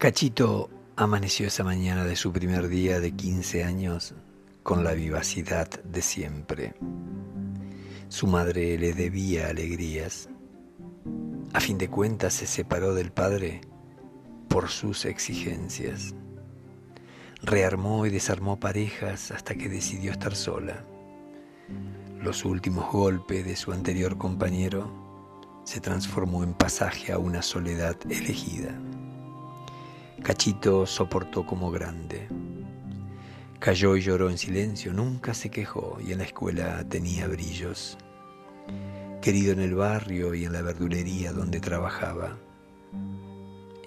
Cachito amaneció esa mañana de su primer día de 15 años con la vivacidad de siempre. Su madre le debía alegrías. A fin de cuentas se separó del padre por sus exigencias. Rearmó y desarmó parejas hasta que decidió estar sola. Los últimos golpes de su anterior compañero se transformó en pasaje a una soledad elegida. Cachito soportó como grande. Cayó y lloró en silencio, nunca se quejó y en la escuela tenía brillos. Querido en el barrio y en la verdulería donde trabajaba.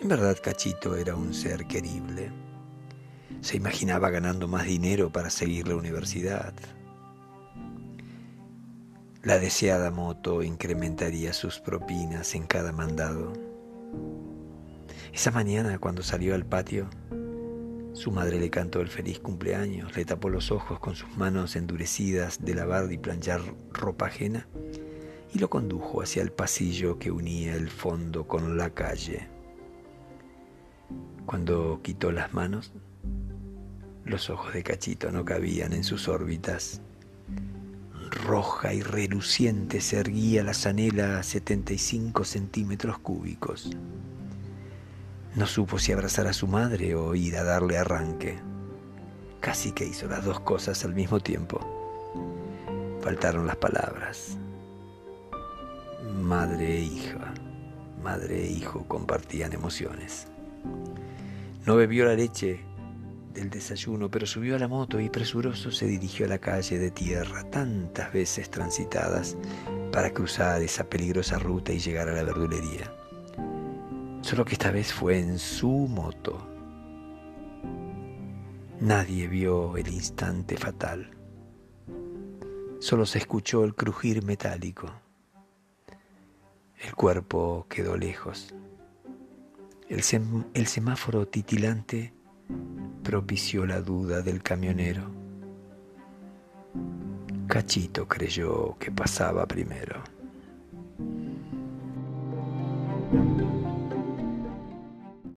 En verdad Cachito era un ser querible. Se imaginaba ganando más dinero para seguir la universidad. La deseada moto incrementaría sus propinas en cada mandado. Esa mañana, cuando salió al patio, su madre le cantó el feliz cumpleaños, le tapó los ojos con sus manos endurecidas de lavar y planchar ropa ajena y lo condujo hacia el pasillo que unía el fondo con la calle. Cuando quitó las manos, los ojos de Cachito no cabían en sus órbitas. Roja y reluciente se erguía la zanela a 75 centímetros cúbicos. No supo si abrazar a su madre o ir a darle arranque. Casi que hizo las dos cosas al mismo tiempo. Faltaron las palabras. Madre e hija, madre e hijo compartían emociones. No bebió la leche del desayuno, pero subió a la moto y presuroso se dirigió a la calle de tierra tantas veces transitadas para cruzar esa peligrosa ruta y llegar a la verdulería solo que esta vez fue en su moto. Nadie vio el instante fatal. Solo se escuchó el crujir metálico. El cuerpo quedó lejos. El, semáforo titilante propició la duda del camionero. Cachito creyó que pasaba primero.